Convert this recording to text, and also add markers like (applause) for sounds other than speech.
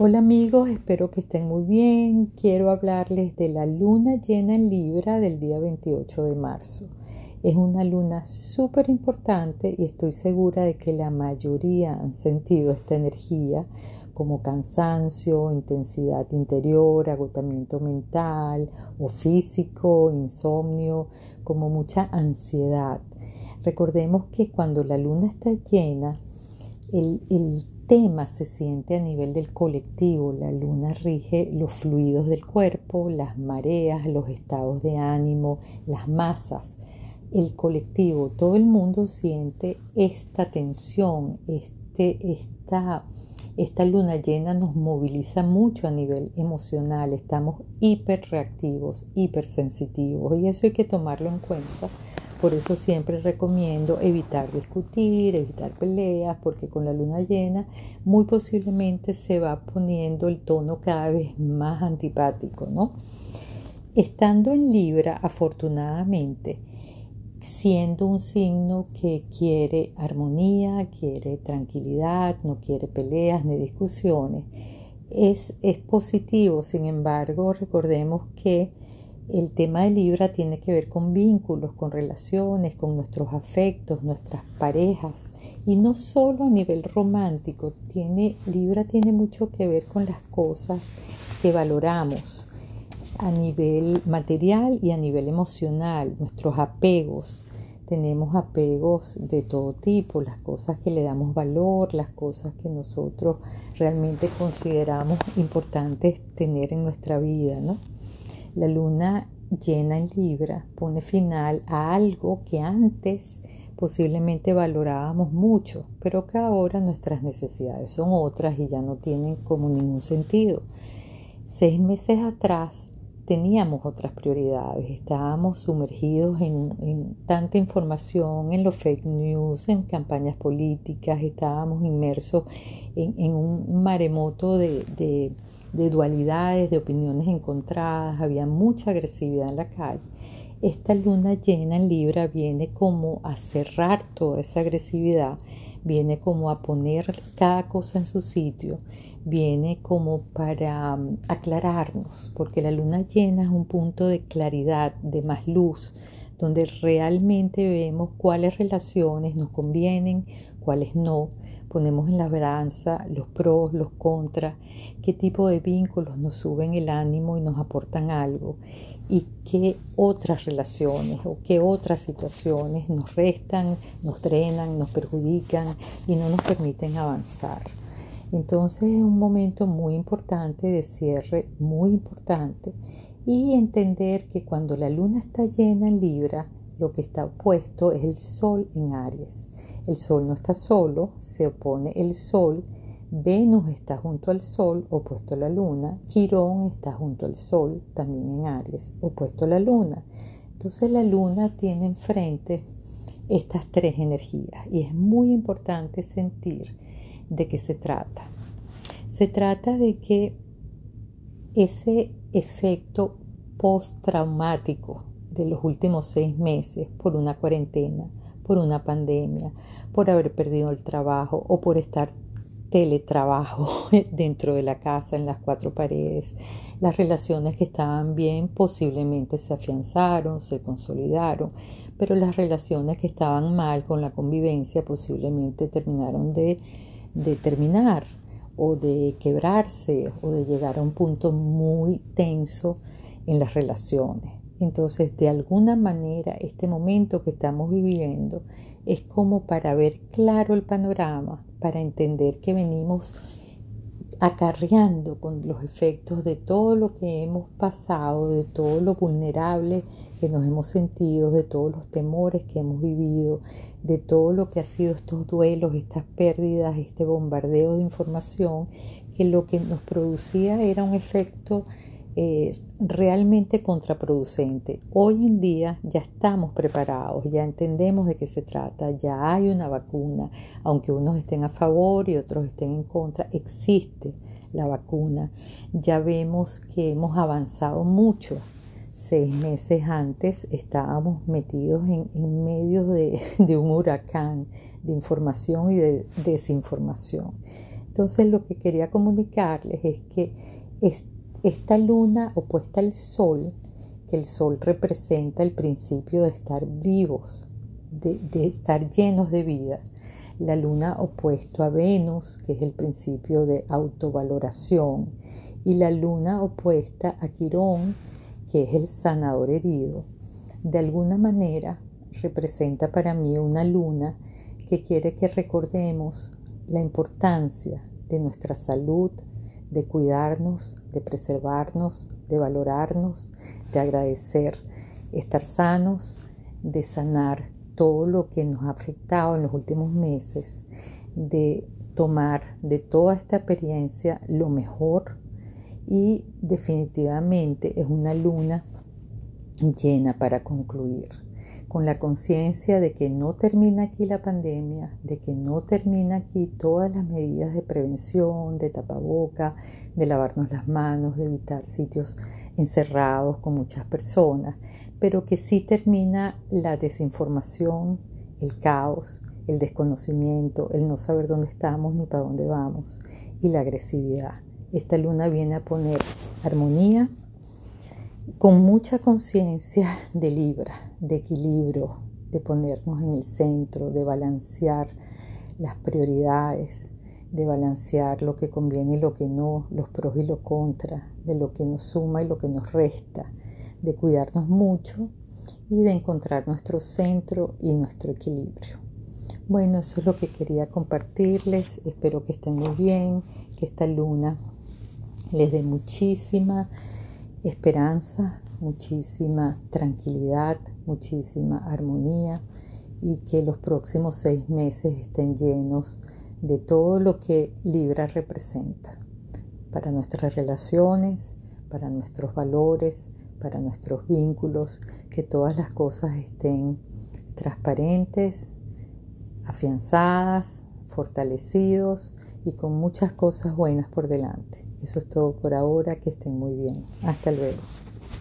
Hola amigos, espero que estén muy bien. Quiero hablarles de la luna llena en Libra del día 28 de marzo. Es una luna súper importante y estoy segura de que la mayoría han sentido esta energía como cansancio, intensidad interior, agotamiento mental o físico, insomnio, como mucha ansiedad. Recordemos que cuando la luna está llena, el, el tema se siente a nivel del colectivo. La luna rige los fluidos del cuerpo, las mareas, los estados de ánimo, las masas. El colectivo, todo el mundo siente esta tensión, este, esta, esta luna llena nos moviliza mucho a nivel emocional, estamos hiper reactivos, hipersensitivos y eso hay que tomarlo en cuenta por eso siempre recomiendo evitar discutir, evitar peleas, porque con la luna llena muy posiblemente se va poniendo el tono cada vez más antipático, ¿no? Estando en Libra, afortunadamente, siendo un signo que quiere armonía, quiere tranquilidad, no quiere peleas ni discusiones, es, es positivo. Sin embargo, recordemos que el tema de Libra tiene que ver con vínculos, con relaciones, con nuestros afectos, nuestras parejas y no solo a nivel romántico. Tiene, Libra tiene mucho que ver con las cosas que valoramos a nivel material y a nivel emocional, nuestros apegos. Tenemos apegos de todo tipo, las cosas que le damos valor, las cosas que nosotros realmente consideramos importantes tener en nuestra vida, ¿no? La luna llena en Libra pone final a algo que antes posiblemente valorábamos mucho, pero que ahora nuestras necesidades son otras y ya no tienen como ningún sentido. Seis meses atrás teníamos otras prioridades, estábamos sumergidos en, tanta información, en los fake news, en campañas políticas, estábamos inmersos en, un maremoto de dualidades, de opiniones encontradas, había mucha agresividad en la calle. Esta luna llena en Libra viene como a cerrar toda esa agresividad, viene como a poner cada cosa en su sitio, viene como para um, aclararnos, porque la luna llena es un punto de claridad, de más luz, donde realmente vemos cuáles relaciones nos convienen, cuáles no, ponemos en la balanza los pros, los contras, qué tipo de vínculos nos suben el ánimo y nos aportan algo y qué otras relaciones o qué otras situaciones nos restan, nos drenan, nos perjudican y no nos permiten avanzar. Entonces es un momento muy importante de cierre, muy importante y entender que cuando la luna está llena en Libra, lo que está opuesto es el Sol en Aries. El Sol no está solo, se opone el Sol, Venus está junto al Sol, opuesto a la Luna, Quirón está junto al Sol, también en Aries, opuesto a la Luna. Entonces la Luna tiene enfrente estas tres energías y es muy importante sentir de qué se trata. Se trata de que ese efecto postraumático de los últimos seis meses por una cuarentena, por una pandemia, por haber perdido el trabajo o por estar teletrabajo (laughs) dentro de la casa, en las cuatro paredes. Las relaciones que estaban bien posiblemente se afianzaron, se consolidaron, pero las relaciones que estaban mal con la convivencia posiblemente terminaron de, de terminar o de quebrarse o de llegar a un punto muy tenso en las relaciones. Entonces, de alguna manera, este momento que estamos viviendo es como para ver claro el panorama, para entender que venimos acarreando con los efectos de todo lo que hemos pasado, de todo lo vulnerable que nos hemos sentido, de todos los temores que hemos vivido, de todo lo que ha sido estos duelos, estas pérdidas, este bombardeo de información, que lo que nos producía era un efecto eh, realmente contraproducente. Hoy en día ya estamos preparados, ya entendemos de qué se trata, ya hay una vacuna, aunque unos estén a favor y otros estén en contra, existe la vacuna. Ya vemos que hemos avanzado mucho. Seis meses antes estábamos metidos en, medio (laughs) de un huracán de información y de desinformación. Entonces lo que quería comunicarles es que esta luna opuesta al sol, que el sol representa el principio de estar vivos, de, estar llenos de vida, la luna opuesto a Venus, que es el principio de autovaloración, y la luna opuesta a Quirón, que es el sanador herido, de alguna manera representa para mí una luna que quiere que recordemos la importancia de nuestra salud, de cuidarnos, de preservarnos, de valorarnos, de agradecer estar sanos, de sanar todo lo que nos ha afectado en los últimos meses, de tomar de toda esta experiencia lo mejor. Y definitivamente es una luna llena para concluir con la conciencia de que no termina aquí la pandemia, de que no termina aquí todas las medidas de prevención, de tapaboca, de lavarnos las manos, de evitar sitios encerrados con muchas personas, pero que sí termina la desinformación, el caos, el desconocimiento, el no saber dónde estamos ni para dónde vamos y la agresividad. Esta luna viene a poner armonía, con mucha conciencia de libra, de equilibrio, de ponernos en el centro, de balancear las prioridades, de balancear lo que conviene y lo que no, los pros y los contras, de lo que nos suma y lo que nos resta, de cuidarnos mucho y de encontrar nuestro centro y nuestro equilibrio. Bueno, eso es lo que quería compartirles. Espero que estén muy bien, que esta luna les dé muchísima esperanza, muchísima tranquilidad, muchísima armonía y que los próximos seis meses estén llenos de todo lo que Libra representa para nuestras relaciones, para nuestros valores, para nuestros vínculos, que todas las cosas estén transparentes, afianzadas, fortalecidos y con muchas cosas buenas por delante. Eso es todo por ahora, que estén muy bien. Hasta luego.